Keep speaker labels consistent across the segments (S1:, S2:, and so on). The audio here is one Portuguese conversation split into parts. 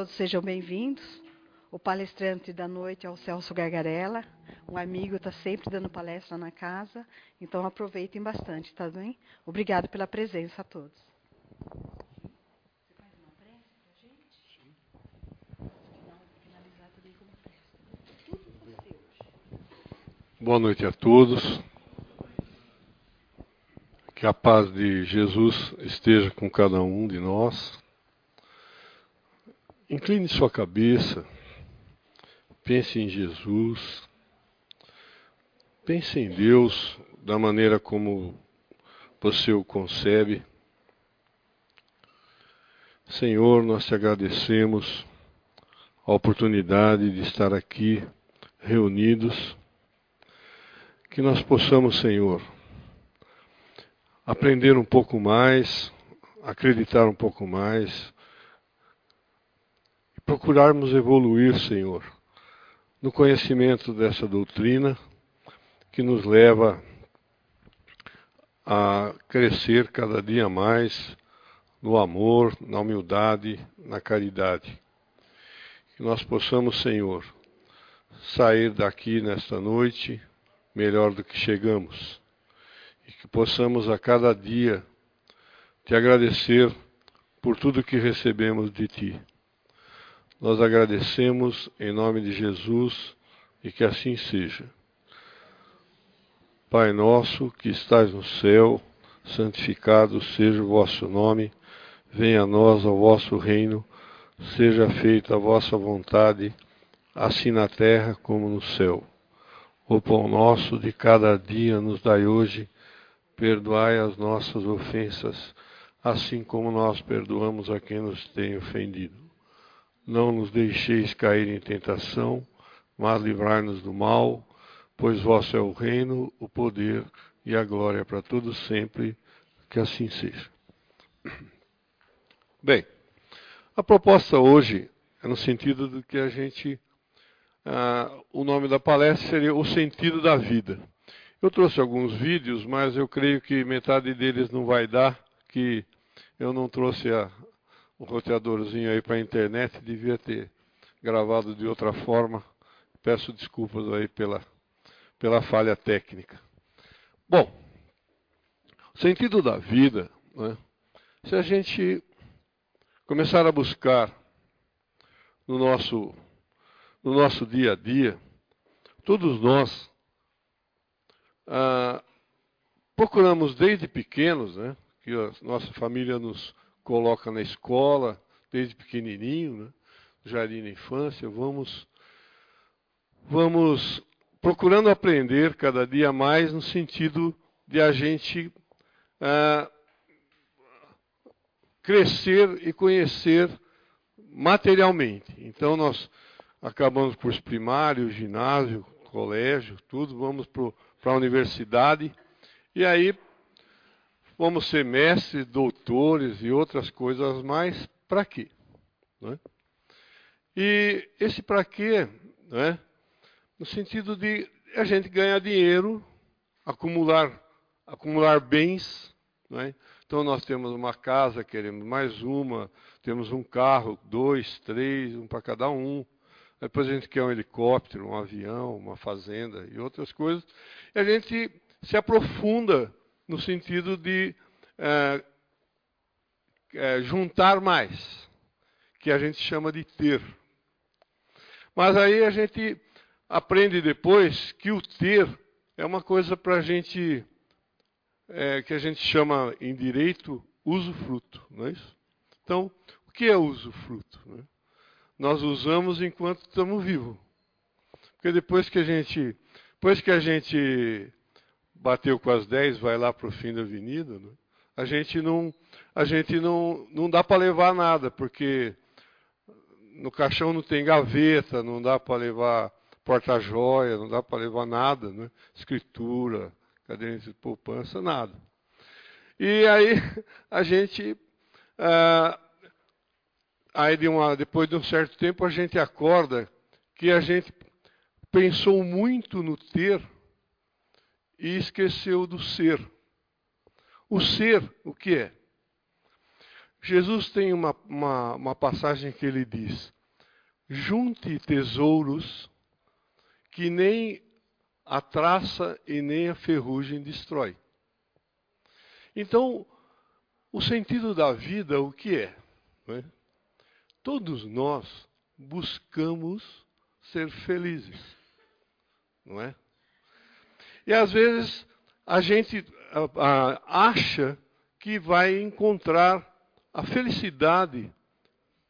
S1: todos sejam bem-vindos. O palestrante da noite é o Celso Gargarella, um amigo, está sempre dando palestra na casa, então aproveitem bastante, tá bem? Obrigado pela presença a todos.
S2: Boa noite a todos. Que a paz de Jesus esteja com cada um de nós. Incline sua cabeça, pense em Jesus, pense em Deus da maneira como você o concebe. Senhor, nós te agradecemos a oportunidade de estar aqui reunidos. Que nós possamos, Senhor, aprender um pouco mais, acreditar um pouco mais, procurarmos evoluir, Senhor, no conhecimento dessa doutrina que nos leva a crescer cada dia mais no amor, na humildade, na caridade. Que nós possamos, Senhor, sair daqui nesta noite melhor do que chegamos. E que possamos a cada dia te agradecer por tudo que recebemos de ti. Nós agradecemos em nome de Jesus e que assim seja. Pai nosso que estás no céu, santificado seja o vosso nome, venha a nós o vosso reino, seja feita a vossa vontade, assim na terra como no céu. O pão nosso de cada dia nos dai hoje, perdoai as nossas ofensas, assim como nós perdoamos a quem nos tem ofendido não nos deixeis cair em tentação, mas livrai-nos do mal, pois vosso é o reino, o poder e a glória para todos sempre, que assim seja. Bem, a proposta hoje é no sentido de que a gente, ah, o nome da palestra seria o sentido da vida. Eu trouxe alguns vídeos, mas eu creio que metade deles não vai dar, que eu não trouxe a, o roteadorzinho aí para a internet, devia ter gravado de outra forma. Peço desculpas aí pela, pela falha técnica. Bom, o sentido da vida, né, se a gente começar a buscar no nosso, no nosso dia a dia, todos nós ah, procuramos desde pequenos, né, que a nossa família nos coloca na escola, desde pequenininho, né? jardim da infância, vamos, vamos procurando aprender cada dia mais no sentido de a gente ah, crescer e conhecer materialmente. Então nós acabamos por primário, ginásio, colégio, tudo, vamos para a universidade e aí vamos ser mestres, doutores e outras coisas mais, para quê? Né? E esse para quê, né? no sentido de a gente ganhar dinheiro, acumular, acumular bens. Né? Então nós temos uma casa, queremos mais uma, temos um carro, dois, três, um para cada um. Depois a gente quer um helicóptero, um avião, uma fazenda e outras coisas. E a gente se aprofunda no sentido de é, é, juntar mais, que a gente chama de ter. Mas aí a gente aprende depois que o ter é uma coisa para a gente, é, que a gente chama em direito usufruto, não é isso? Então, o que é usufruto? Né? Nós usamos enquanto estamos vivos. Porque depois que a gente, depois que a gente bateu com as 10, vai lá para o fim da avenida, né? a gente não, a gente não, não dá para levar nada, porque no caixão não tem gaveta, não dá para levar porta-joia, não dá para levar nada, né? escritura, caderneta de poupança, nada. E aí a gente, ah, aí de uma, depois de um certo tempo, a gente acorda que a gente pensou muito no ter e esqueceu do ser. O ser, o que é? Jesus tem uma, uma, uma passagem que ele diz: junte tesouros que nem a traça e nem a ferrugem destrói. Então, o sentido da vida, o que é? é? Todos nós buscamos ser felizes, não é? E às vezes a gente acha que vai encontrar a felicidade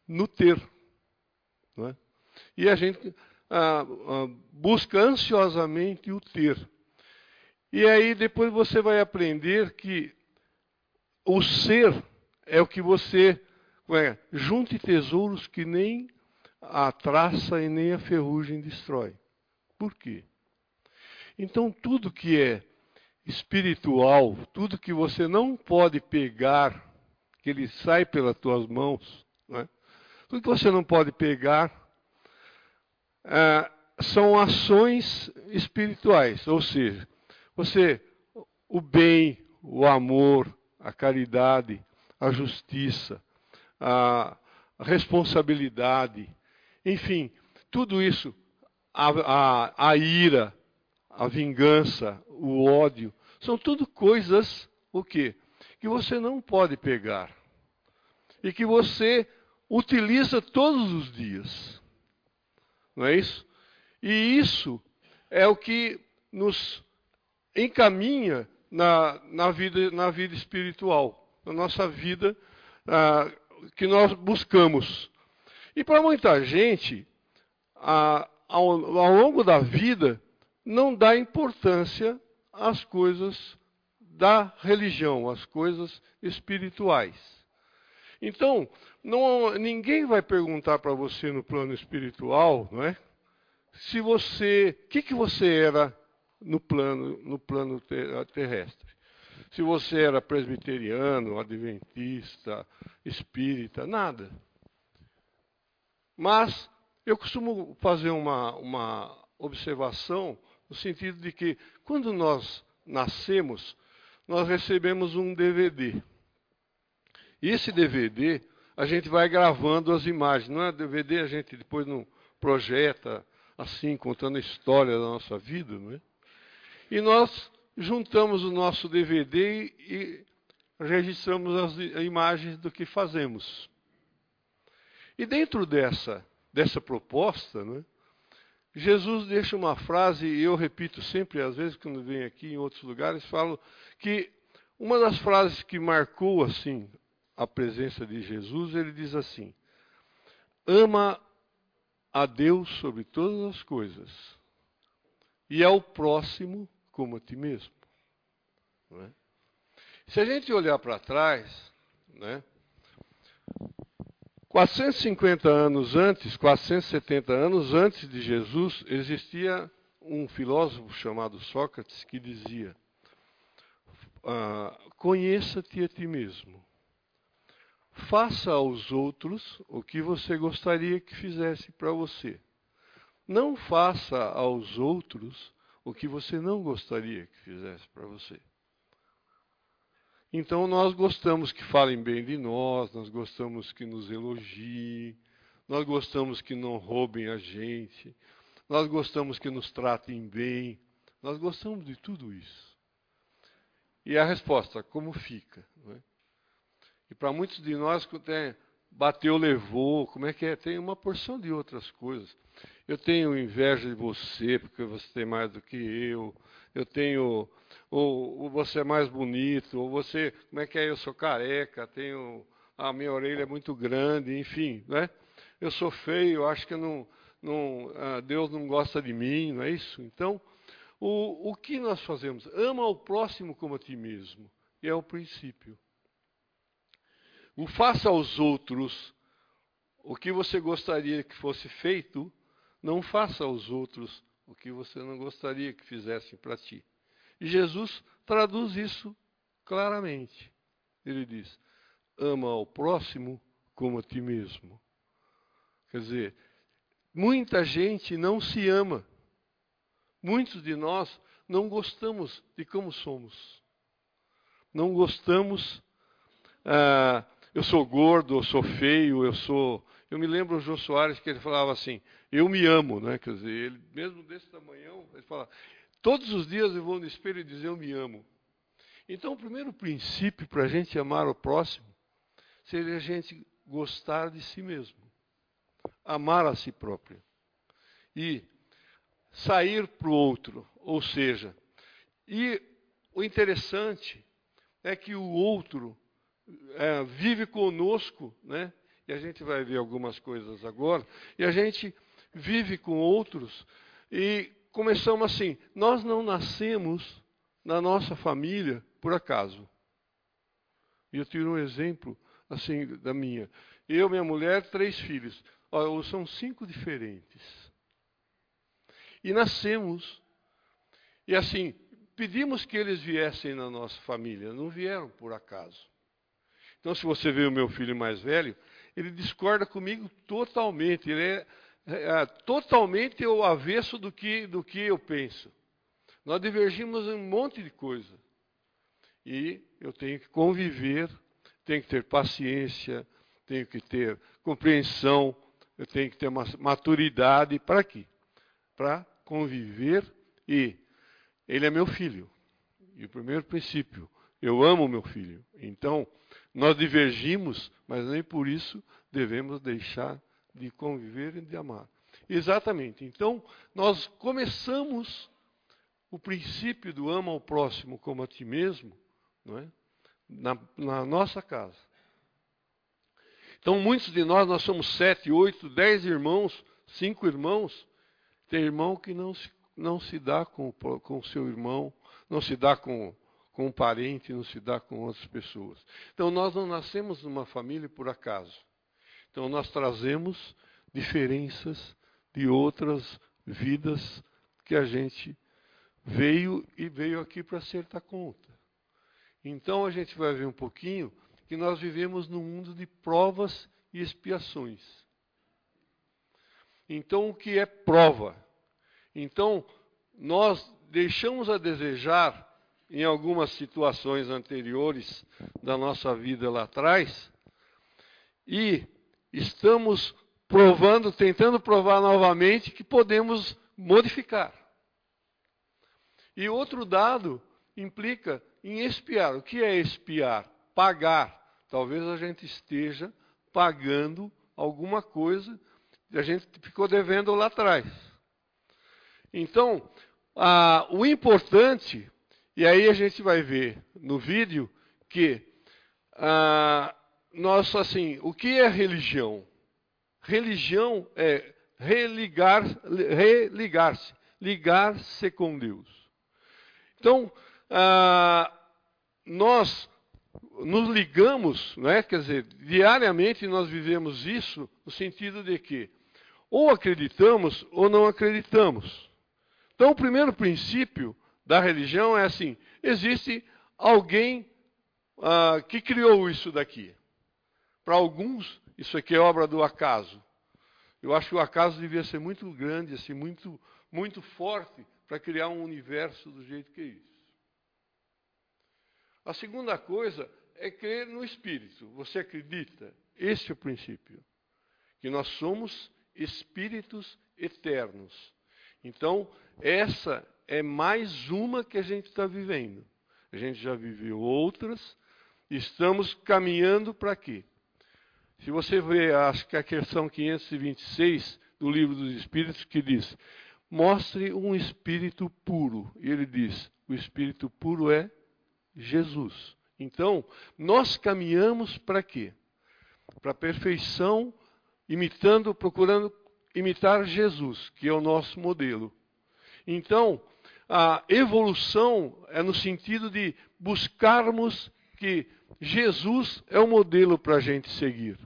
S2: no ter, é? E a gente busca ansiosamente o ter. E aí depois você vai aprender que o ser é o que você é, junte tesouros que nem a traça e nem a ferrugem destrói. Por quê? Então tudo que é espiritual, tudo que você não pode pegar, que ele sai pelas tuas mãos, né? tudo que você não pode pegar, é, são ações espirituais, ou seja, você, o bem, o amor, a caridade, a justiça, a responsabilidade, enfim, tudo isso, a, a, a ira, a vingança, o ódio, são tudo coisas, o quê? Que você não pode pegar. E que você utiliza todos os dias. Não é isso? E isso é o que nos encaminha na, na, vida, na vida espiritual, na nossa vida ah, que nós buscamos. E para muita gente, ao, ao longo da vida, não dá importância às coisas da religião, às coisas espirituais. Então, não, ninguém vai perguntar para você no plano espiritual, não é? Se você, o que, que você era no plano, no plano terrestre. Se você era presbiteriano, adventista, espírita, nada. Mas eu costumo fazer uma, uma observação no sentido de que quando nós nascemos, nós recebemos um DVD. E esse DVD, a gente vai gravando as imagens. Não é DVD, a gente depois não projeta assim, contando a história da nossa vida, não é? E nós juntamos o nosso DVD e registramos as imagens do que fazemos. E dentro dessa, dessa proposta, né, Jesus deixa uma frase, e eu repito sempre, às vezes, quando venho aqui em outros lugares, falo que uma das frases que marcou assim a presença de Jesus, ele diz assim: ama a Deus sobre todas as coisas e ao próximo como a ti mesmo. É? Se a gente olhar para trás, né, 450 anos antes, 470 anos antes de Jesus, existia um filósofo chamado Sócrates que dizia: ah, Conheça-te a ti mesmo. Faça aos outros o que você gostaria que fizesse para você. Não faça aos outros o que você não gostaria que fizesse para você. Então nós gostamos que falem bem de nós, nós gostamos que nos elogiem, nós gostamos que não roubem a gente, nós gostamos que nos tratem bem, nós gostamos de tudo isso. E a resposta, como fica? É? E para muitos de nós, tem, bateu, levou, como é que é? Tem uma porção de outras coisas. Eu tenho inveja de você porque você tem mais do que eu. Eu tenho, ou, ou você é mais bonito, ou você, como é que é? Eu sou careca, tenho, a minha orelha é muito grande, enfim, né? Eu sou feio, acho que não, não, ah, Deus não gosta de mim, não é isso? Então, o, o que nós fazemos? Ama o próximo como a ti mesmo. E é o princípio. O faça aos outros o que você gostaria que fosse feito não faça aos outros o que você não gostaria que fizessem para ti. E Jesus traduz isso claramente. Ele diz: ama ao próximo como a ti mesmo. Quer dizer, muita gente não se ama. Muitos de nós não gostamos de como somos. Não gostamos ah, eu sou gordo, eu sou feio, eu sou. Eu me lembro o Jô Soares que ele falava assim: eu me amo, né? Quer dizer, ele mesmo desse tamanhão, ele fala: todos os dias eu vou no espelho e dizer eu me amo. Então, o primeiro princípio para a gente amar o próximo seria a gente gostar de si mesmo, amar a si próprio e sair para o outro, ou seja, e o interessante é que o outro é, vive conosco, né? E a gente vai ver algumas coisas agora. E a gente vive com outros e começamos assim. Nós não nascemos na nossa família por acaso. E eu tiro um exemplo assim da minha. Eu, minha mulher, três filhos. Olha, são cinco diferentes. E nascemos. E assim, pedimos que eles viessem na nossa família. Não vieram por acaso. Então, se você vê o meu filho mais velho, ele discorda comigo totalmente. Ele é, é, é totalmente o avesso do que, do que eu penso. Nós divergimos em um monte de coisa. E eu tenho que conviver, tenho que ter paciência, tenho que ter compreensão, eu tenho que ter uma maturidade. Para quê? Para conviver e ele é meu filho. E o primeiro princípio, eu amo meu filho. Então, nós divergimos, mas nem por isso devemos deixar de conviver e de amar. Exatamente. Então, nós começamos o princípio do ama ao próximo como a ti mesmo, não é? na, na nossa casa. Então, muitos de nós, nós somos sete, oito, dez irmãos, cinco irmãos. Tem irmão que não se, não se dá com o seu irmão, não se dá com com um parente, não se dá com outras pessoas. Então nós não nascemos numa família por acaso. Então nós trazemos diferenças de outras vidas que a gente veio e veio aqui para acertar conta. Então a gente vai ver um pouquinho que nós vivemos num mundo de provas e expiações. Então o que é prova? Então nós deixamos a desejar em algumas situações anteriores da nossa vida lá atrás, e estamos provando, tentando provar novamente que podemos modificar. E outro dado implica em espiar. O que é espiar? Pagar. Talvez a gente esteja pagando alguma coisa que a gente ficou devendo lá atrás. Então, o importante e aí a gente vai ver no vídeo que ah, nós assim, o que é religião? Religião é religar, religar-se, ligar-se com Deus. Então, ah, nós nos ligamos, né? quer dizer, diariamente nós vivemos isso no sentido de que ou acreditamos ou não acreditamos. Então, o primeiro princípio da religião é assim: existe alguém ah, que criou isso daqui. Para alguns, isso aqui é obra do acaso. Eu acho que o acaso devia ser muito grande, assim, muito, muito forte para criar um universo do jeito que é isso. A segunda coisa é crer no Espírito. Você acredita? Esse é o princípio. Que nós somos espíritos eternos. Então, essa é mais uma que a gente está vivendo. A gente já viveu outras, estamos caminhando para quê? Se você ver, acho que a questão 526 do livro dos Espíritos, que diz: mostre um espírito puro. E ele diz: o espírito puro é Jesus. Então, nós caminhamos para quê? Para a perfeição, imitando, procurando imitar Jesus, que é o nosso modelo. Então, a evolução é no sentido de buscarmos que Jesus é o modelo para a gente seguir.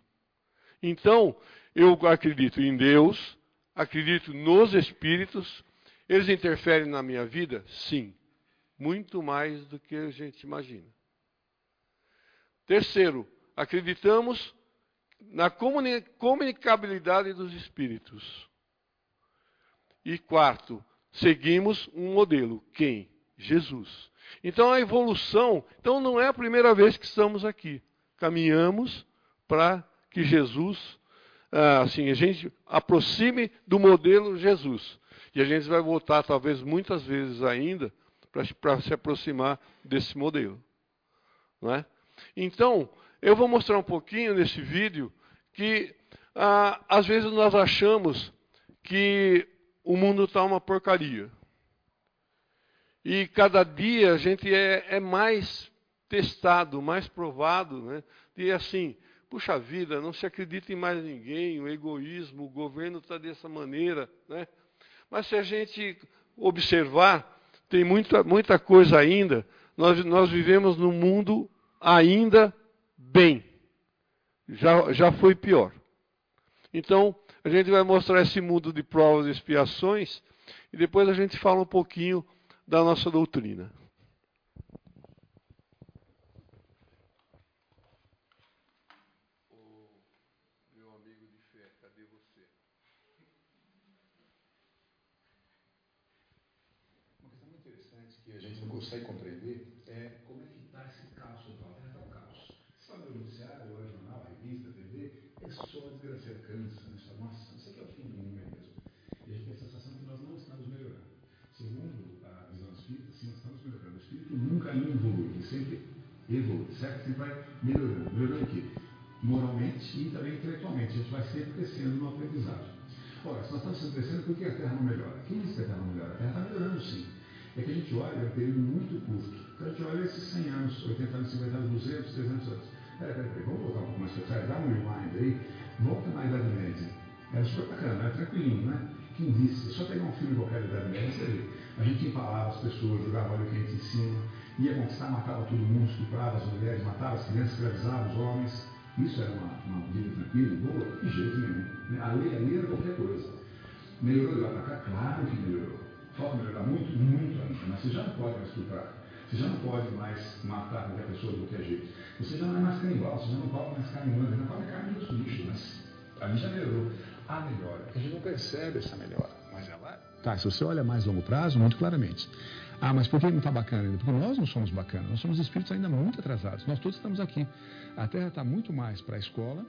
S2: Então, eu acredito em Deus, acredito nos Espíritos, eles interferem na minha vida? Sim, muito mais do que a gente imagina. Terceiro, acreditamos na comunicabilidade dos Espíritos. E quarto, seguimos um modelo. Quem? Jesus. Então a evolução, então não é a primeira vez que estamos aqui. Caminhamos para que Jesus, ah, assim, a gente aproxime do modelo Jesus. E a gente vai voltar, talvez muitas vezes ainda, para se aproximar desse modelo. Não é? Então, eu vou mostrar um pouquinho nesse vídeo que ah, às vezes nós achamos que o mundo está uma porcaria. E cada dia a gente é, é mais testado, mais provado, né? E assim, puxa vida, não se acredita em mais ninguém, o egoísmo, o governo está dessa maneira, né? Mas se a gente observar, tem muita, muita coisa ainda. Nós, nós vivemos num mundo ainda bem. Já, já foi pior. Então, a gente vai mostrar esse mundo de provas e expiações e depois a gente fala um pouquinho da nossa doutrina.
S3: consegue compreender é como é que está esse caos total. É está um caos. Fala no noticiário, ou é jornal, a revista, a TV, é só desgraça, é câncer, né? nossa, isso aqui é o fim do mundo mesmo. E a gente tem a sensação que nós não estamos melhorando. Segundo a visão espírita, sim, nós estamos melhorando. O espírito nunca evolui, sempre evolui, certo? Sempre vai melhorando. Melhorando o quê? Moralmente e também intelectualmente. A gente vai sempre crescendo no aprendizado. Ora, se nós estamos sempre crescendo, por que a Terra não melhora? Quem disse que a Terra não melhora? A Terra está melhorando sim é que a gente olha é um período muito curto. Então a gente olha esses 100 anos, 80 anos, 50 anos, 200, 300 anos. Peraí, peraí, peraí, vamos voltar um pouco mais para trás, dá um rewind aí, volta na Idade Média. Era super bacana, era tranquilinho, né? Quem disse? Só pegar um filme qualquer da Idade Média, você vê. A gente empalava as pessoas, jogava óleo quente em cima, ia conquistar, matava todo mundo, estuprava as mulheres, matava as crianças, escravizava os homens. Isso era uma, uma vida tranquila, boa? De jeito nenhum. A lei, a lei era qualquer coisa. Melhorou de lá para cá? Claro que melhorou. Falta melhorar muito, muito ainda, mas você já não pode mais estuprar. Você já não pode mais matar qualquer pessoa de qualquer jeito. Você já não é mais canibal, você já não come mais carne humana, não come carne dos bichos, mas ali já melhorou. A melhora. A gente não percebe essa melhora, mas ela. Tá, se você olha mais longo prazo, muito claramente. Ah, mas por que não está bacana ainda? Porque nós não somos bacanas, nós somos espíritos ainda muito atrasados. Nós todos estamos aqui. A Terra está muito mais para a escola,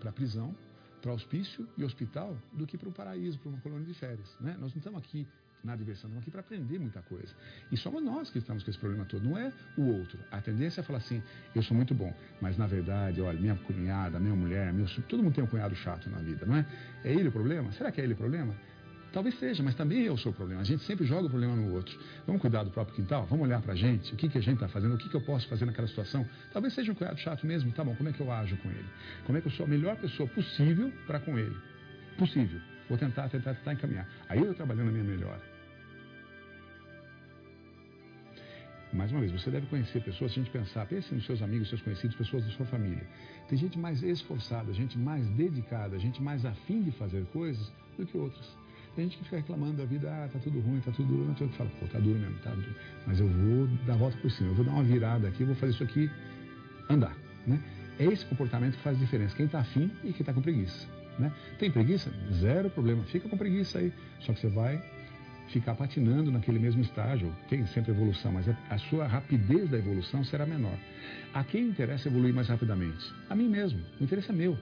S3: para a prisão, para hospício e hospital do que para o paraíso, para uma colônia de férias. Né? Nós não estamos aqui na diversão, estamos aqui para aprender muita coisa. E somos nós que estamos com esse problema todo, não é o outro. A tendência é falar assim, eu sou muito bom, mas na verdade, olha, minha cunhada, minha mulher, meu todo mundo tem um cunhado chato na vida, não é? É ele o problema? Será que é ele o problema? Talvez seja, mas também eu sou o problema. A gente sempre joga o problema no outro. Vamos cuidar do próprio quintal? Vamos olhar para a gente? O que, que a gente está fazendo? O que, que eu posso fazer naquela situação? Talvez seja um cunhado chato mesmo. Tá bom, como é que eu ajo com ele? Como é que eu sou a melhor pessoa possível para com ele? Possível. Vou tentar, tentar, tentar encaminhar. Aí eu trabalhando a minha melhor. Mais uma vez, você deve conhecer pessoas, se a gente pensar, pense nos seus amigos, seus conhecidos, pessoas da sua família. Tem gente mais esforçada, gente mais dedicada, gente mais afim de fazer coisas do que outras. Tem gente que fica reclamando da vida, ah, tá tudo ruim, tá tudo duro. Tem que fala, pô, tá duro mesmo, tá duro. Mas eu vou dar a volta por cima, eu vou dar uma virada aqui, eu vou fazer isso aqui andar. Né? É esse comportamento que faz diferença. Quem está afim e quem está com preguiça. Né? Tem preguiça? Zero problema. Fica com preguiça aí. Só que você vai ficar patinando naquele mesmo estágio. Tem sempre evolução, mas a sua rapidez da evolução será menor. A quem interessa evoluir mais rapidamente? A mim mesmo. O interesse é meu.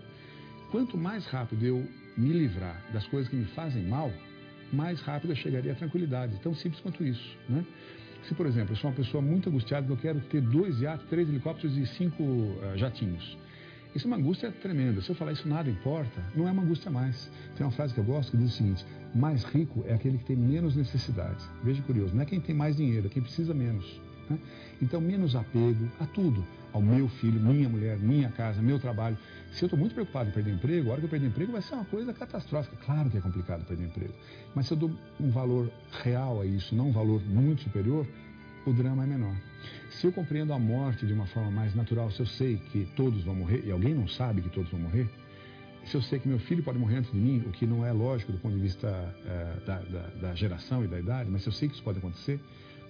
S3: Quanto mais rápido eu me livrar das coisas que me fazem mal, mais rápido eu chegaria à tranquilidade. Tão simples quanto isso. Né? Se, por exemplo, eu sou uma pessoa muito angustiada eu quero ter dois iates, três helicópteros e cinco uh, jatinhos. Isso é uma angústia tremenda. Se eu falar isso nada importa, não é uma angústia mais. Tem uma frase que eu gosto que diz o seguinte: mais rico é aquele que tem menos necessidade. Veja curioso, não é quem tem mais dinheiro, é quem precisa menos. Né? Então, menos apego a tudo, ao meu filho, minha mulher, minha casa, meu trabalho. Se eu estou muito preocupado em perder emprego, a hora que eu perder emprego vai ser uma coisa catastrófica. Claro que é complicado perder emprego, mas se eu dou um valor real a isso, não um valor muito superior, o drama é menor. Se eu compreendo a morte de uma forma mais natural, se eu sei que todos vão morrer, e alguém não sabe que todos vão morrer, se eu sei que meu filho pode morrer antes de mim, o que não é lógico do ponto de vista é, da, da, da, geração e da idade, mas se eu sei que isso pode acontecer,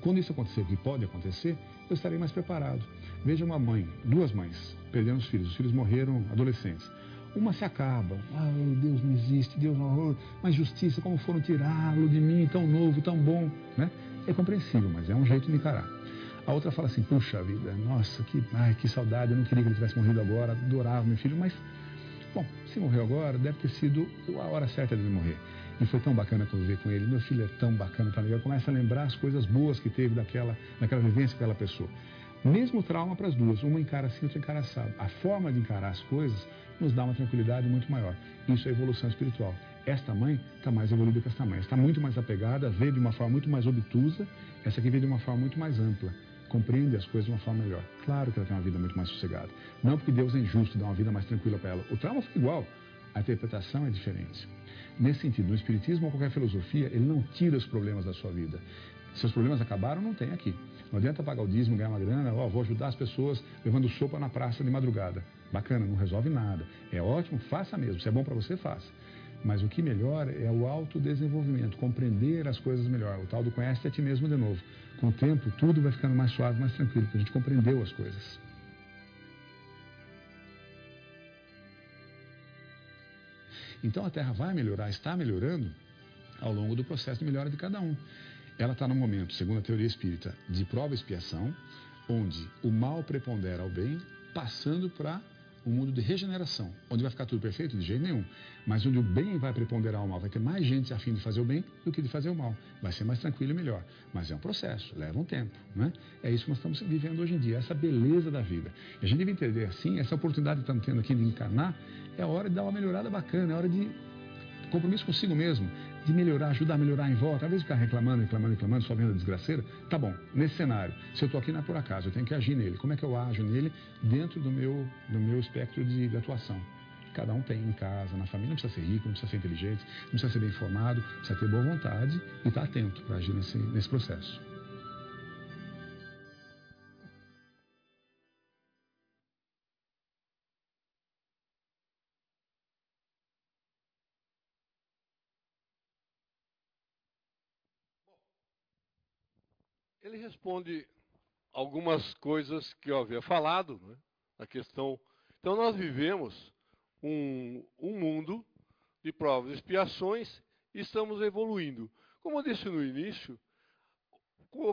S3: quando isso acontecer, o que pode acontecer, eu estarei mais preparado. Veja uma mãe, duas mães, perdendo os filhos, os filhos morreram adolescentes. Uma se acaba, ah, Deus não existe, Deus não, mas justiça, como foram tirá-lo de mim, tão novo, tão bom, né? É compreensível, mas é um jeito de encarar. A outra fala assim, puxa vida, nossa, que, ai, que saudade, eu não queria que ele tivesse morrido agora, adorava meu filho, mas, bom, se morreu agora, deve ter sido a hora certa de ele morrer. E foi tão bacana conviver com ele, meu filho é tão bacana, tá legal, começa a lembrar as coisas boas que teve daquela, daquela vivência com aquela pessoa. Mesmo trauma para as duas, uma encara assim, outra encara assado. A forma de encarar as coisas nos dá uma tranquilidade muito maior. Isso é evolução espiritual. Esta mãe está mais evoluída que esta mãe. Está muito mais apegada, vê de uma forma muito mais obtusa. Essa aqui vê de uma forma muito mais ampla. Compreende as coisas de uma forma melhor. Claro que ela tem uma vida muito mais sossegada. Não porque Deus é injusto, dá uma vida mais tranquila para ela. O trauma fica igual. A interpretação é diferente. Nesse sentido, no Espiritismo ou qualquer filosofia, ele não tira os problemas da sua vida. Seus problemas acabaram, não tem aqui. Não adianta pagar o dízimo, ganhar uma grana, ó, vou ajudar as pessoas levando sopa na praça de madrugada. Bacana, não resolve nada. É ótimo, faça mesmo. Se é bom para você, faça. Mas o que melhora é o autodesenvolvimento, compreender as coisas melhor. O tal do conhece a ti mesmo de novo. Com o tempo, tudo vai ficando mais suave, mais tranquilo, porque a gente compreendeu as coisas. Então a Terra vai melhorar, está melhorando ao longo do processo de melhora de cada um. Ela está no momento, segundo a teoria espírita, de prova e expiação, onde o mal prepondera ao bem, passando para um mundo de regeneração, onde vai ficar tudo perfeito? De jeito nenhum. Mas onde o bem vai preponderar ao mal, vai ter mais gente a fim de fazer o bem do que de fazer o mal. Vai ser mais tranquilo e melhor. Mas é um processo, leva um tempo. Né? É isso que nós estamos vivendo hoje em dia, essa beleza da vida. E a gente deve entender assim, essa oportunidade que estamos tendo aqui de encarnar, é a hora de dar uma melhorada bacana, é a hora de compromisso consigo mesmo, de melhorar, ajudar a melhorar em volta. Às vezes ficar reclamando, reclamando, reclamando, só vendo a desgraceira. Tá bom, nesse cenário, se eu estou aqui não é por acaso, eu tenho que agir nele. Como é que eu ajo nele dentro do meu, do meu espectro de, de atuação? Cada um tem em casa, na família, não precisa ser rico, não precisa ser inteligente, não precisa ser bem informado, precisa ter boa vontade e estar tá atento para agir nesse, nesse processo.
S2: Ele responde algumas coisas que eu havia falado, né? a questão. Então nós vivemos um, um mundo de provas e expiações e estamos evoluindo. Como eu disse no início,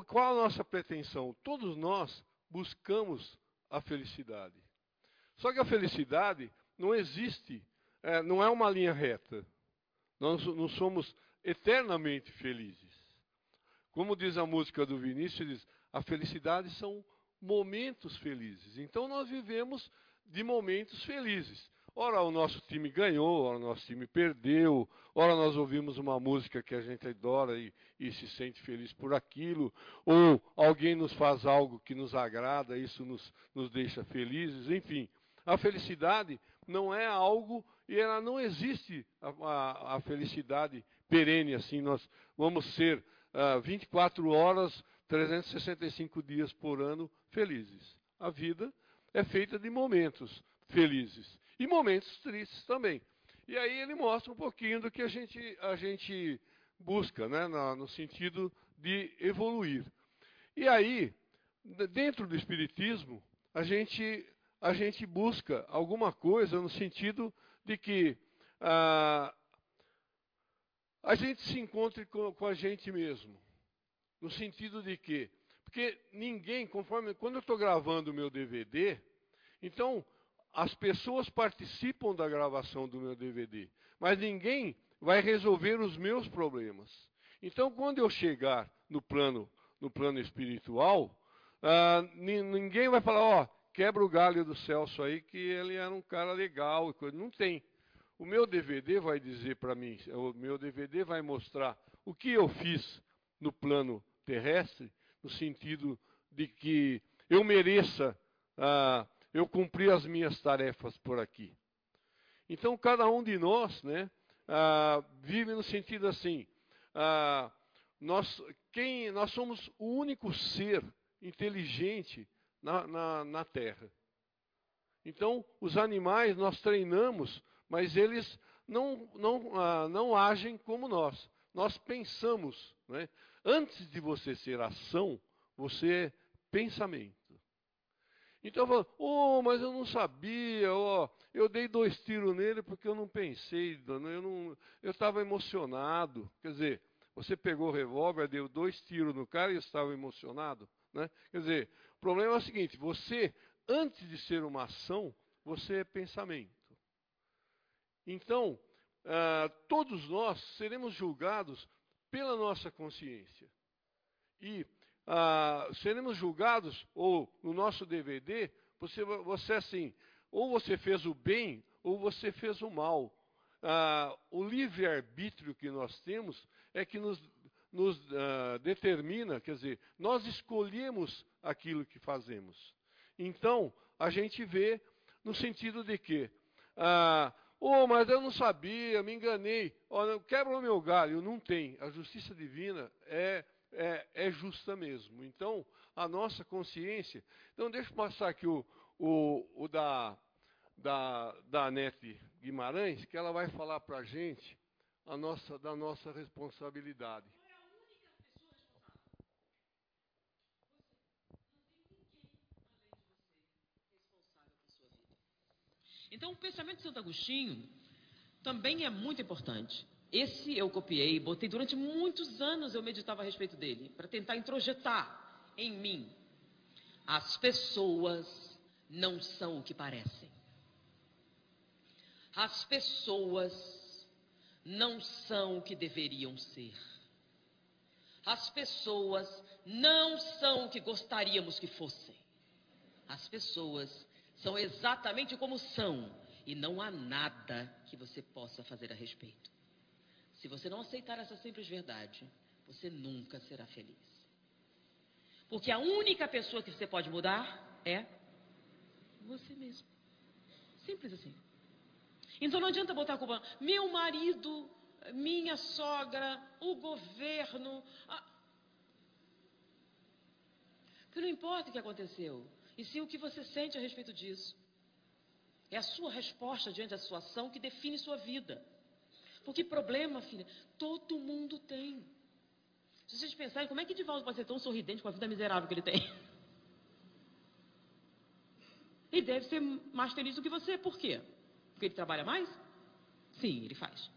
S2: qual a nossa pretensão? Todos nós buscamos a felicidade. Só que a felicidade não existe, é, não é uma linha reta. Nós não somos eternamente felizes. Como diz a música do Vinícius, diz, a felicidade são momentos felizes. Então nós vivemos de momentos felizes. Ora o nosso time ganhou, ora o nosso time perdeu, ora nós ouvimos uma música que a gente adora e, e, se sente feliz por aquilo, ou alguém nos faz algo que nos agrada, isso nos, nos deixa felizes, enfim. A felicidade não é algo, e ela não existe, a, a, a felicidade perene, assim, nós vamos ser uh, 24 horas, 365 dias por ano felizes. A vida é feita de momentos felizes e momentos tristes também. E aí ele mostra um pouquinho do que a gente, a gente busca, né, no sentido de evoluir. E aí, dentro do Espiritismo, a gente, a gente busca alguma coisa no sentido de que ah, a gente se encontre com, com a gente mesmo. No sentido de que, porque ninguém, conforme quando eu estou gravando o meu DVD, então as pessoas participam da gravação do meu DVD, mas ninguém vai resolver os meus problemas. Então, quando eu chegar no plano, no plano espiritual, ah, ninguém vai falar, ó, oh, quebra o galho do Celso aí, que ele era um cara legal. Não tem. O meu DVD vai dizer para mim, o meu DVD vai mostrar o que eu fiz no plano terrestre, no sentido de que eu mereça, ah, eu cumprir as minhas tarefas por aqui. Então, cada um de nós né, ah, vive no sentido assim: ah, nós, quem, nós somos o único ser inteligente na, na, na Terra. Então, os animais nós treinamos mas eles não, não, ah, não agem como nós. Nós pensamos. Né? Antes de você ser ação, você é pensamento. Então, falo, oh, mas eu não sabia, oh, eu dei dois tiros nele porque eu não pensei, eu não, eu estava emocionado. Quer dizer, Você pegou o revólver, deu dois tiros no cara e estava emocionado? Né? Quer dizer, o problema é o seguinte: você, antes de ser uma ação, você é pensamento. Então, ah, todos nós seremos julgados pela nossa consciência. E ah, seremos julgados, ou no nosso DVD, você, você assim, ou você fez o bem, ou você fez o mal. Ah, o livre-arbítrio que nós temos é que nos, nos determina, quer dizer, nós escolhemos aquilo que fazemos. Então, a gente vê no sentido de que, oh, mas eu não sabia, me enganei, oh, quebra o meu galho. Não tem. A justiça divina é, é, é, justa mesmo. Então, a nossa consciência. Então, deixa eu passar aqui o, o, o da da, da Anete Guimarães, que ela vai falar para a gente a nossa, da nossa responsabilidade.
S4: Então, o pensamento de Santo Agostinho também é muito importante. Esse eu copiei, botei durante muitos anos, eu meditava a respeito dele, para tentar introjetar em mim. As pessoas não são o que parecem. As pessoas não são o que deveriam ser. As pessoas não são o que gostaríamos que fossem. As pessoas são exatamente como são e não há nada que você possa fazer a respeito. Se você não aceitar essa simples verdade, você nunca será feliz. Porque a única pessoa que você pode mudar é você mesmo. Simples assim. Então não adianta botar a culpa. Meu marido, minha sogra, o governo. A... Porque não importa o que aconteceu, e sim o que você sente a respeito disso. É a sua resposta diante da situação que define sua vida. Porque problema, filha, todo mundo tem. Se vocês pensarem, como é que Divaldo pode ser tão sorridente com a vida miserável que ele tem? E deve ser mais feliz do que você. Por quê? Porque ele trabalha mais? Sim, ele faz.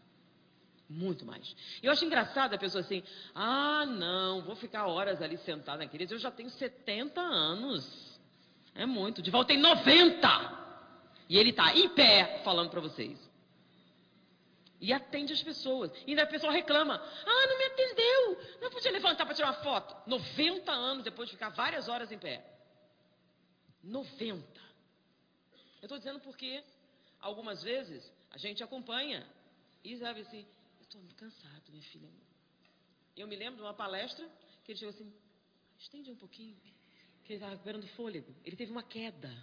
S4: Muito mais. Eu acho engraçado a pessoa assim, ah, não, vou ficar horas ali sentada naqueles, eu já tenho 70 anos. É muito. De volta tem 90. E ele está em pé falando para vocês. E atende as pessoas. E ainda a pessoa reclama: Ah, não me atendeu. Não podia levantar para tirar uma foto. 90 anos depois de ficar várias horas em pé. 90. Eu estou dizendo porque algumas vezes a gente acompanha e sabe assim, eu estou cansado, minha filha. Eu me lembro de uma palestra que ele chegou assim, estende um pouquinho, que ele estava recuperando fôlego. Ele teve uma queda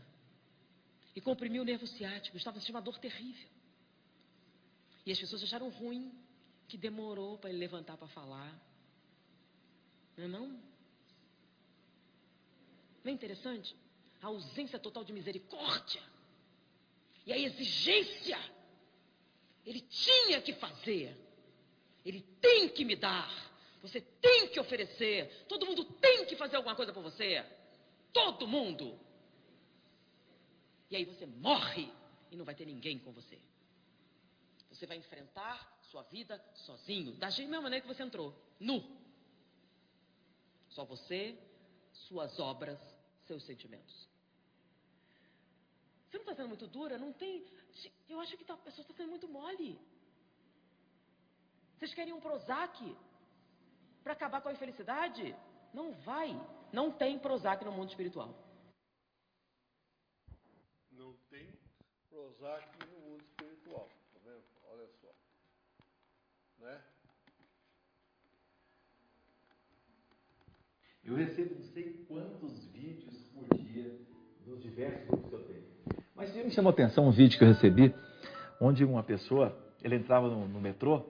S4: e comprimiu o nervo ciático, estava sentindo uma dor terrível. E as pessoas acharam ruim que demorou para ele levantar para falar. Não é não? Não é interessante? A ausência total de misericórdia e a exigência. Ele tinha que fazer. Ele tem que me dar. Você tem que oferecer. Todo mundo tem que fazer alguma coisa por você. Todo mundo. E aí você morre e não vai ter ninguém com você. Você vai enfrentar sua vida sozinho, da mesma maneira que você entrou, nu. Só você, suas obras, seus sentimentos. Você não está sendo muito dura? Não tem. Eu acho que tá, a pessoa está sendo muito mole. Vocês querem um Prozac para acabar com a infelicidade? Não vai. Não tem Prozac no mundo espiritual.
S2: Não tem Prozac no mundo espiritual. Tá vendo? Olha só. Né?
S5: Eu recebo não sei quantos vídeos por dia nos diversos grupos que eu tenho. Mas me chamou a atenção um vídeo que eu recebi, onde uma pessoa, ele entrava no, no metrô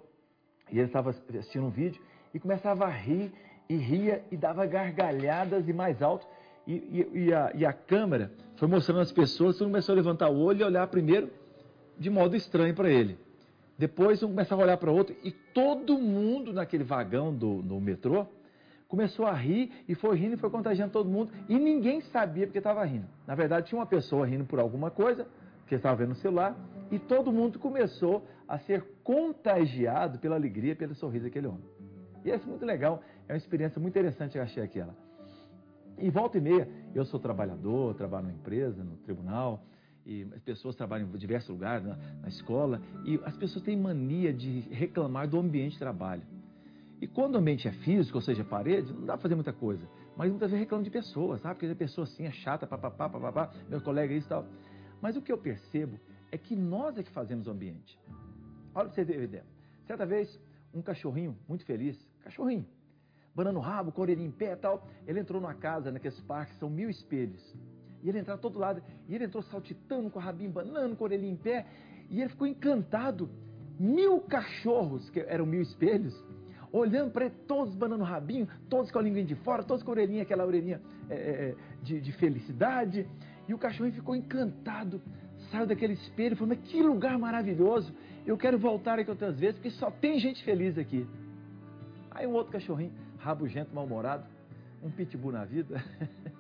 S5: e ele estava assistindo um vídeo e começava a rir e ria e dava gargalhadas e mais alto. E, e, e, a, e a câmera foi mostrando as pessoas, todo começou a levantar o olho e olhar primeiro de modo estranho para ele. Depois um começava a olhar para o outro e todo mundo naquele vagão do, metrô começou a rir e foi rindo e foi contagiando todo mundo e ninguém sabia porque estava rindo. Na verdade, tinha uma pessoa rindo por alguma coisa, que estava vendo no celular, e todo mundo começou a ser contagiado pela alegria, pelo sorriso daquele homem. E é muito legal, é uma experiência muito interessante eu achei aquela. E volta e meia, eu sou trabalhador, trabalho numa empresa, no tribunal, e as pessoas trabalham em diversos lugares, na, na escola, e as pessoas têm mania de reclamar do ambiente de trabalho. E quando o ambiente é físico, ou seja, parede, não dá para fazer muita coisa. Mas muitas vezes reclamam de pessoas, sabe? Porque a pessoa assim é chata, papapá, papapá, meu colega é isso e tal. Mas o que eu percebo é que nós é que fazemos o ambiente. Olha para você ver ideia. Certa vez, um cachorrinho muito feliz, cachorrinho, banando o rabo, com orelhinha em pé e tal, ele entrou numa casa, naqueles parques, são mil espelhos. E ele entrava todo lado, e ele entrou saltitando, com a rabinha banando, com a orelhinha em pé, e ele ficou encantado. Mil cachorros, que eram mil espelhos, olhando para ele, todos banando o rabinho, todos com a língua de fora, todos com a orelhinha, aquela orelhinha é, é, de, de felicidade. E o cachorrinho ficou encantado, saiu daquele espelho e falou: Mas que lugar maravilhoso! Eu quero voltar aqui outras vezes, porque só tem gente feliz aqui. Aí um outro cachorrinho, rabugento, mal-humorado, um pitbull na vida,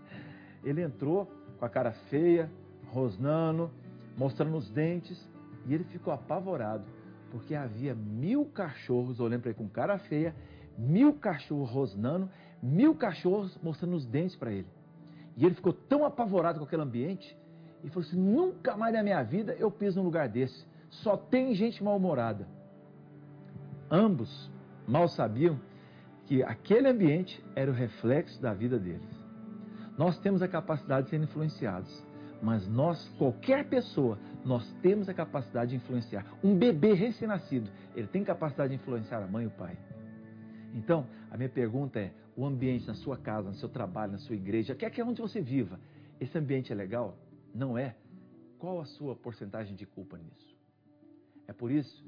S5: ele entrou com a cara feia, rosnando, mostrando os dentes, e ele ficou apavorado, porque havia mil cachorros olhando para ele com cara feia, mil cachorros rosnando, mil cachorros mostrando os dentes para ele. E ele ficou tão apavorado com aquele ambiente e falou assim: nunca mais na minha vida eu piso num lugar desse. Só tem gente mal-humorada. Ambos mal sabiam que aquele ambiente era o reflexo da vida deles. Nós temos a capacidade de ser influenciados, mas nós, qualquer pessoa, nós temos a capacidade de influenciar. Um bebê recém-nascido, ele tem capacidade de influenciar a mãe e o pai. Então, a minha pergunta é: o ambiente na sua casa, no seu trabalho, na sua igreja, quer que é onde você viva, esse ambiente é legal? Não é? Qual a sua porcentagem de culpa nisso? É por isso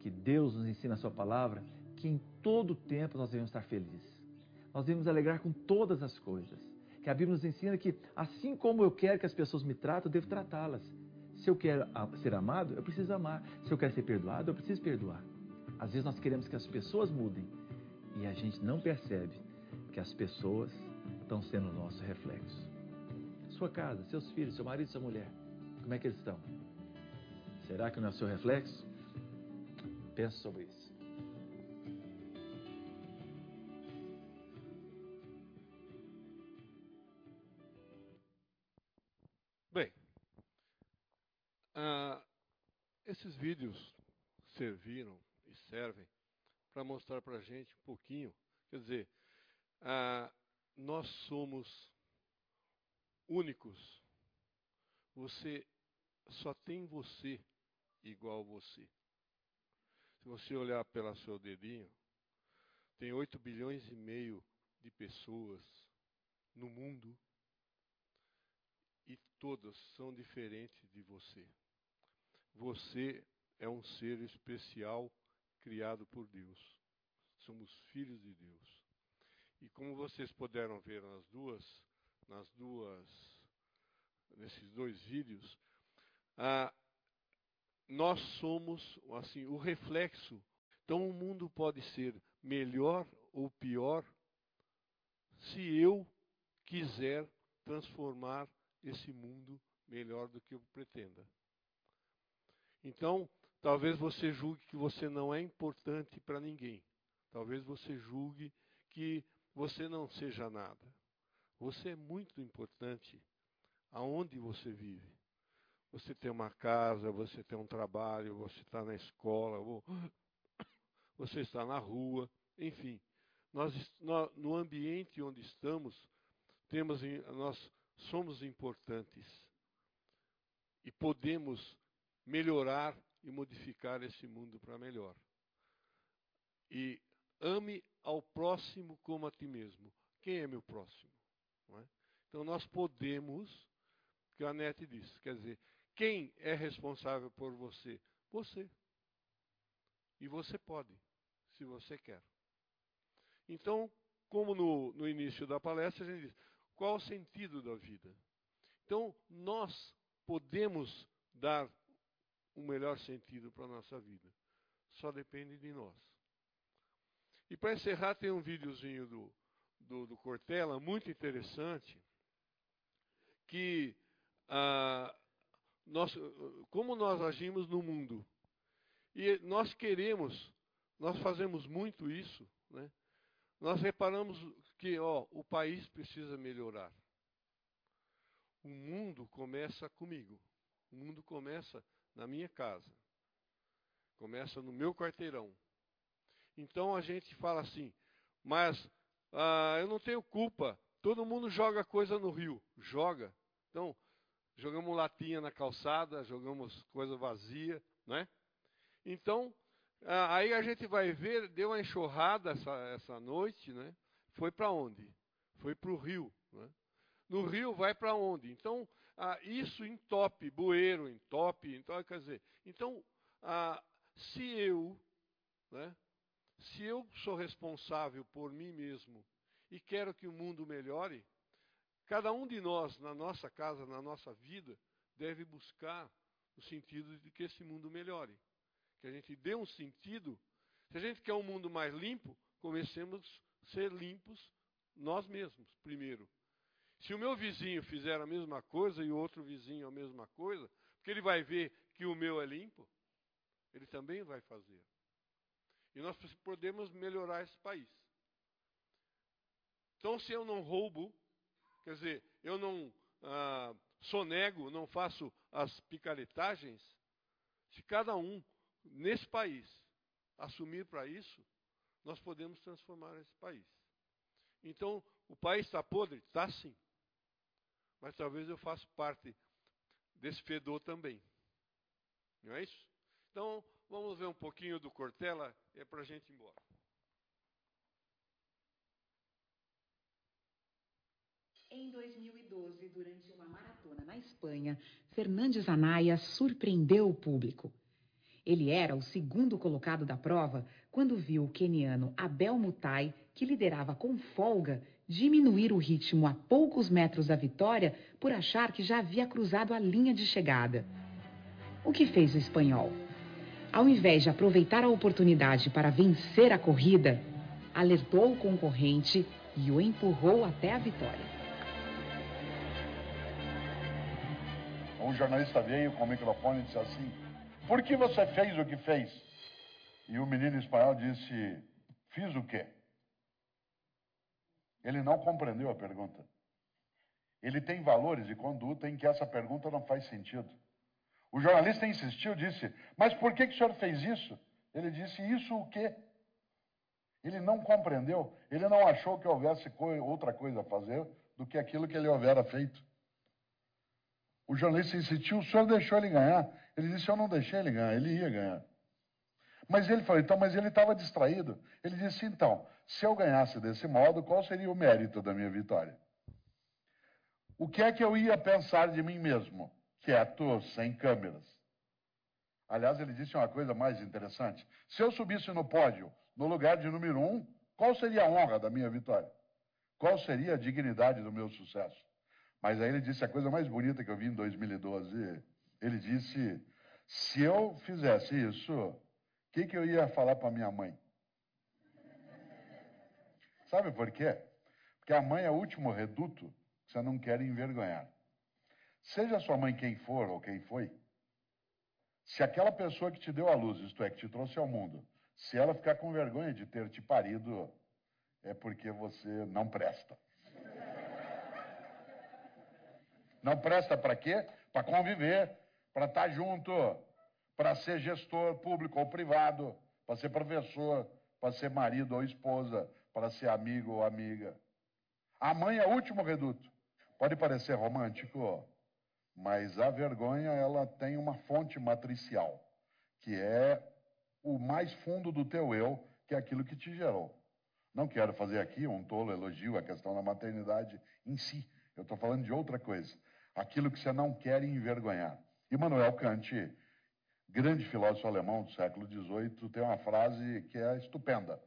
S5: que Deus nos ensina a sua palavra que em todo tempo nós devemos estar felizes. Nós devemos alegrar com todas as coisas. Que a Bíblia nos ensina que assim como eu quero que as pessoas me tratem, eu devo tratá-las. Se eu quero ser amado, eu preciso amar. Se eu quero ser perdoado, eu preciso perdoar. Às vezes nós queremos que as pessoas mudem e a gente não percebe que as pessoas estão sendo o nosso reflexo. Sua casa, seus filhos, seu marido, sua mulher, como é que eles estão? Será que não é o seu reflexo? Pense sobre isso.
S2: Bem, uh, esses vídeos serviram e servem para mostrar para a gente um pouquinho. Quer dizer, ah, nós somos únicos. Você só tem você igual você. Se você olhar pelo seu dedinho, tem 8 bilhões e meio de pessoas no mundo e todas são diferentes de você. Você é um ser especial criado por Deus. Somos filhos de Deus. E como vocês puderam ver nas duas, nas duas, nesses dois vídeos, ah, nós somos assim o reflexo. Então o mundo pode ser melhor ou pior se eu quiser transformar esse mundo melhor do que eu pretenda. Então, Talvez você julgue que você não é importante para ninguém. Talvez você julgue que você não seja nada. Você é muito importante aonde você vive. Você tem uma casa, você tem um trabalho, você está na escola, você está na rua, enfim. Nós, no ambiente onde estamos, temos, nós somos importantes e podemos melhorar e modificar esse mundo para melhor. E ame ao próximo como a ti mesmo. Quem é meu próximo? É? Então nós podemos, que a Nete disse, quer dizer, quem é responsável por você? Você. E você pode, se você quer. Então, como no, no início da palestra, a gente diz, qual o sentido da vida? Então, nós podemos dar o melhor sentido para a nossa vida. Só depende de nós. E para encerrar, tem um videozinho do, do, do Cortella, muito interessante, que ah, nós, como nós agimos no mundo. E nós queremos, nós fazemos muito isso, né? nós reparamos que ó, o país precisa melhorar. O mundo começa comigo. O mundo começa na minha casa. Começa no meu quarteirão. Então a gente fala assim, mas ah, eu não tenho culpa. Todo mundo joga coisa no rio. Joga. Então, jogamos latinha na calçada, jogamos coisa vazia, né? Então, ah, aí a gente vai ver, deu uma enxurrada essa, essa noite, né? Foi para onde? Foi para o rio. Né? No rio vai para onde? Então, ah, isso entope, bueiro entope, então, quer dizer, então, ah, se eu, né, se eu sou responsável por mim mesmo e quero que o mundo melhore, cada um de nós, na nossa casa, na nossa vida, deve buscar o sentido de que esse mundo melhore. Que a gente dê um sentido. Se a gente quer um mundo mais limpo, comecemos ser limpos nós mesmos, primeiro. Se o meu vizinho fizer a mesma coisa e o outro vizinho a mesma coisa, porque ele vai ver que o meu é limpo, ele também vai fazer. E nós podemos melhorar esse país. Então, se eu não roubo, quer dizer, eu não ah, sonego, não faço as picaretagens, se cada um nesse país assumir para isso, nós podemos transformar esse país. Então, o país está podre? Está sim mas talvez eu faça parte desse fedor também. Não é isso? Então, vamos ver um pouquinho do Cortella, é para a gente ir embora.
S6: Em 2012, durante uma maratona na Espanha, Fernandes Anaya surpreendeu o público. Ele era o segundo colocado da prova quando viu o queniano Abel Mutai, que liderava com folga, diminuir o ritmo a poucos metros da vitória por achar que já havia cruzado a linha de chegada. O que fez o espanhol? Ao invés de aproveitar a oportunidade para vencer a corrida, alertou o concorrente e o empurrou até a vitória.
S7: Um jornalista veio com o microfone e disse assim: por que você fez o que fez? E o menino espanhol disse: Fiz o quê? Ele não compreendeu a pergunta. Ele tem valores de conduta em que essa pergunta não faz sentido. O jornalista insistiu, disse: Mas por que, que o senhor fez isso? Ele disse: Isso o quê? Ele não compreendeu, ele não achou que houvesse outra coisa a fazer do que aquilo que ele houvera feito. O jornalista insistiu, o senhor deixou ele ganhar. Ele disse, eu não deixei ele ganhar, ele ia ganhar. Mas ele falou, então, mas ele estava distraído. Ele disse, então, se eu ganhasse desse modo, qual seria o mérito da minha vitória? O que é que eu ia pensar de mim mesmo? Quieto, sem câmeras. Aliás, ele disse uma coisa mais interessante. Se eu subisse no pódio, no lugar de número um, qual seria a honra da minha vitória? Qual seria a dignidade do meu sucesso? Mas aí ele disse a coisa mais bonita que eu vi em 2012. Ele disse: se eu fizesse isso, o que, que eu ia falar para minha mãe? Sabe por quê? Porque a mãe é o último reduto que você não quer envergonhar. Seja sua mãe quem for ou quem foi, se aquela pessoa que te deu a luz, isto é, que te trouxe ao mundo, se ela ficar com vergonha de ter te parido, é porque você não presta. Não presta para quê? Para conviver, para estar tá junto, para ser gestor público ou privado, para ser professor, para ser marido ou esposa, para ser amigo ou amiga. A mãe é o último reduto. Pode parecer romântico, mas a vergonha ela tem uma fonte matricial, que é o mais fundo do teu eu, que é aquilo que te gerou. Não quero fazer aqui um tolo elogio à questão da maternidade em si. Eu estou falando de outra coisa aquilo que você não quer envergonhar. Immanuel Kant, grande filósofo alemão do século XVIII, tem uma frase que é estupenda.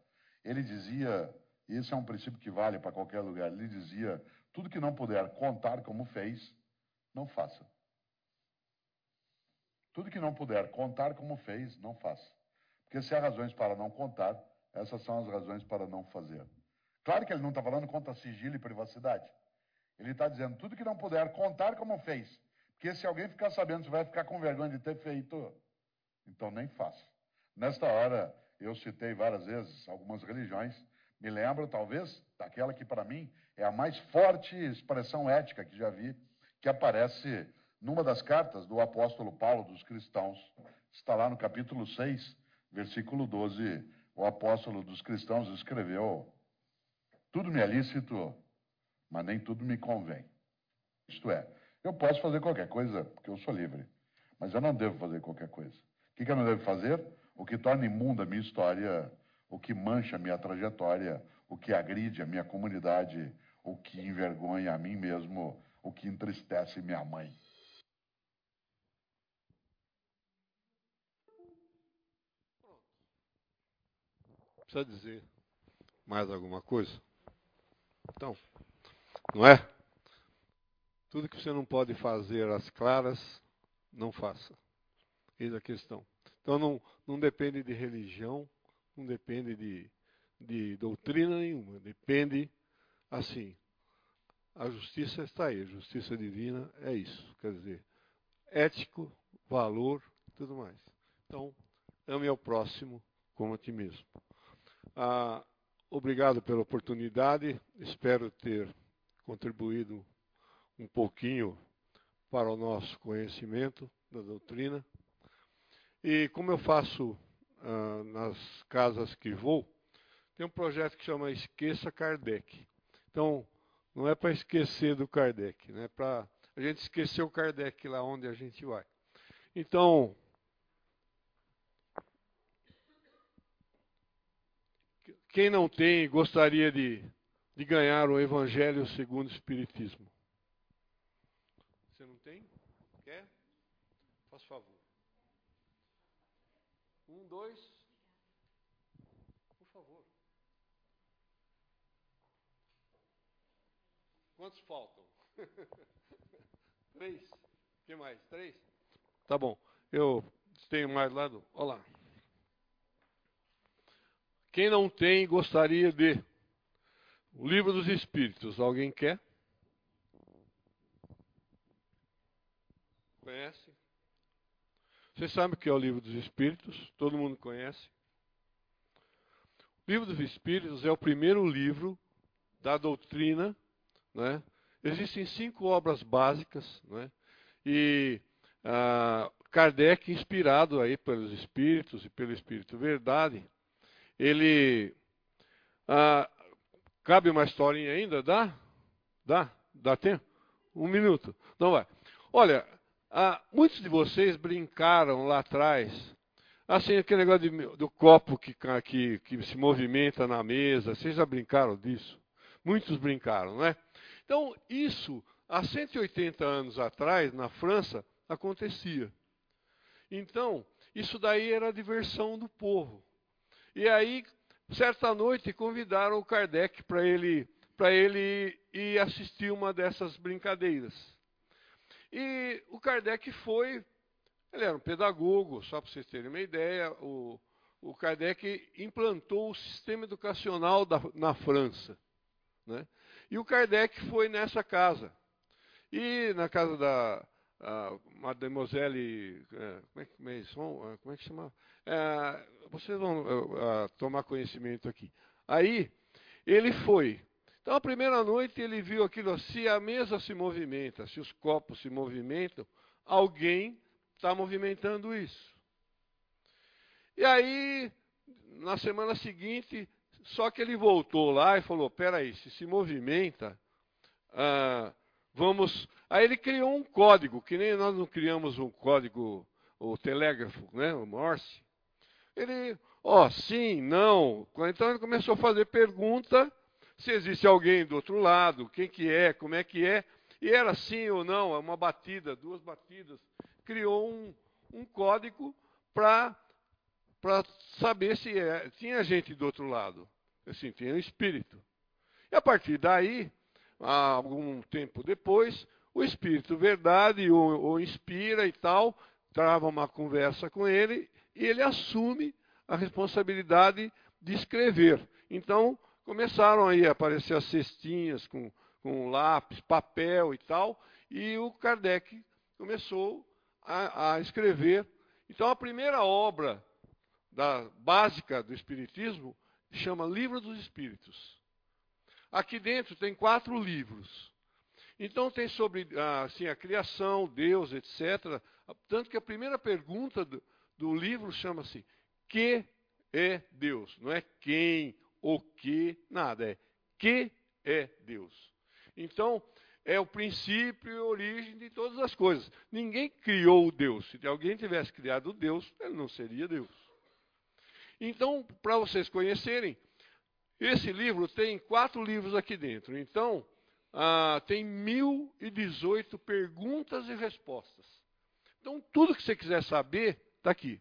S7: Ele dizia, e esse é um princípio que vale para qualquer lugar, ele dizia: tudo que não puder contar como fez, não faça. Tudo que não puder contar como fez, não faça. Porque se há razões para não contar, essas são as razões para não fazer. Claro que ele não está falando contra sigilo e privacidade. Ele está dizendo tudo que não puder contar como fez. Porque se alguém ficar sabendo, você vai ficar com vergonha de ter feito. Então nem faça. Nesta hora, eu citei várias vezes algumas religiões, Me lembro, talvez, daquela que para mim é a mais forte expressão ética que já vi, que aparece numa das cartas do apóstolo Paulo dos cristãos. Está lá no capítulo 6, versículo 12. O apóstolo dos cristãos escreveu: Tudo me é lícito, mas nem tudo me convém. Isto é, eu posso fazer qualquer coisa, porque eu sou livre, mas eu não devo fazer qualquer coisa. O que eu não devo fazer? O que torna imunda a minha história, o que mancha a minha trajetória, o que agride a minha comunidade, o que envergonha a mim mesmo, o que entristece minha mãe.
S2: Precisa dizer mais alguma coisa? Então, não é? Tudo que você não pode fazer às claras, não faça. Eis a questão. Então não, não depende de religião, não depende de, de doutrina nenhuma, depende assim. A justiça está aí, a justiça divina é isso, quer dizer, ético, valor e tudo mais. Então, ame ao próximo como a ti mesmo. Ah, obrigado pela oportunidade, espero ter contribuído um pouquinho para o nosso conhecimento da doutrina. E como eu faço ah, nas casas que vou, tem um projeto que chama Esqueça Kardec. Então, não é para esquecer do Kardec, né? para a gente esquecer o Kardec lá onde a gente vai. Então, quem não tem gostaria de, de ganhar o Evangelho segundo o Espiritismo? Você não tem? Quer? Faz favor. Um, dois. Por favor. Quantos faltam? Três. O que mais? Três? Tá bom. Eu tenho mais lado. Olá. Quem não tem, gostaria de. O livro dos Espíritos. Alguém quer? Conhece? Você sabe o que é o livro dos Espíritos? Todo mundo conhece. O livro dos Espíritos é o primeiro livro da doutrina. Né? Existem cinco obras básicas. Né? E ah, Kardec, inspirado aí pelos Espíritos e pelo Espírito Verdade, ele. Ah, cabe uma historinha ainda? Dá? Dá? Dá tempo? Um minuto. Não vai. Olha, ah, muitos de vocês brincaram lá atrás, assim, aquele negócio de, do copo que, que, que se movimenta na mesa, vocês já brincaram disso? Muitos brincaram, não é? Então, isso, há 180 anos atrás, na França, acontecia. Então, isso daí era a diversão do povo. E aí, certa noite, convidaram o Kardec para ele, ele ir assistir uma dessas brincadeiras. E o Kardec foi, ele era um pedagogo, só para vocês terem uma ideia, o, o Kardec implantou o sistema educacional da, na França. Né? E o Kardec foi nessa casa. E na casa da Mademoiselle. É, como, é, como, é, como é que chama? É, vocês vão tomar conhecimento aqui. Aí, ele foi então, a primeira noite ele viu aquilo, se a mesa se movimenta, se os copos se movimentam, alguém está movimentando isso. E aí, na semana seguinte, só que ele voltou lá e falou: peraí, se se movimenta, ah, vamos. Aí ele criou um código, que nem nós não criamos um código, o telégrafo, né, o Morse. Ele, ó, oh, sim, não. Então ele começou a fazer pergunta se existe alguém do outro lado, quem que é, como é que é. E era sim ou não, é uma batida, duas batidas. Criou um, um código para saber se é, tinha gente do outro lado. Assim, tinha um espírito. E a partir daí, algum tempo depois, o espírito verdade o, o inspira e tal, trava uma conversa com ele e ele assume a responsabilidade de escrever. Então, começaram aí a aparecer as cestinhas com, com lápis, papel e tal, e o Kardec começou a, a escrever. Então, a primeira obra da, básica do Espiritismo chama Livro dos Espíritos. Aqui dentro tem quatro livros. Então tem sobre ah, assim, a criação, Deus, etc. Tanto que a primeira pergunta do, do livro chama-se Que é Deus? Não é quem, o que, nada. É que é Deus. Então, é o princípio e origem de todas as coisas. Ninguém criou Deus. Se alguém tivesse criado Deus, ele não seria Deus. Então, para vocês conhecerem, esse livro tem quatro livros aqui dentro. Então, ah, tem 1018 perguntas e respostas. Então, tudo que você quiser saber, está aqui.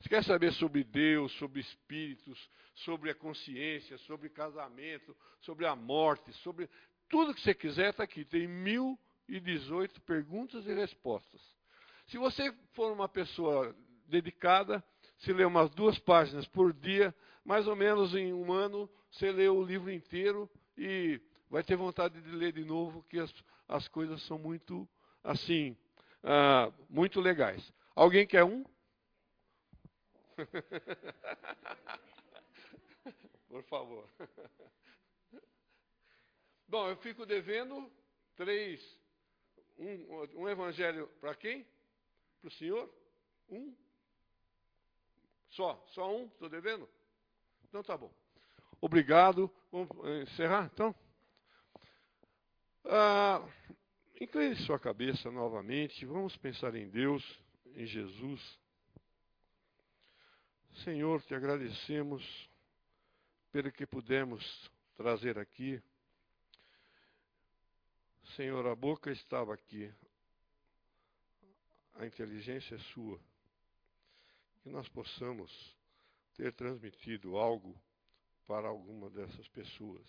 S2: Você quer saber sobre Deus, sobre espíritos, sobre a consciência, sobre casamento, sobre a morte, sobre tudo que você quiser, está aqui. Tem 1018 perguntas e respostas. Se você for uma pessoa dedicada, se lê umas duas páginas por dia, mais ou menos em um ano, você lê o livro inteiro e vai ter vontade de ler de novo, que as, as coisas são muito, assim, ah, muito legais. Alguém quer um? por favor. Bom, eu fico devendo três. Um, um evangelho para quem? Para o senhor? Um? Só? Só um? Estou devendo? Então tá bom. Obrigado. Vamos encerrar então? Ah, incline sua cabeça novamente. Vamos pensar em Deus, em Jesus. Senhor, te agradecemos pelo que pudemos trazer aqui. Senhor, a boca estava aqui, a inteligência é sua que nós possamos ter transmitido algo para alguma dessas pessoas.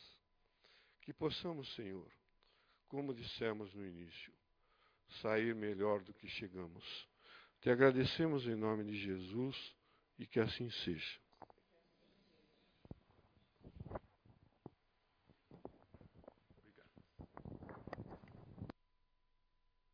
S2: Que possamos, Senhor, como dissemos no início, sair melhor do que chegamos. Te agradecemos em nome de Jesus e que assim seja.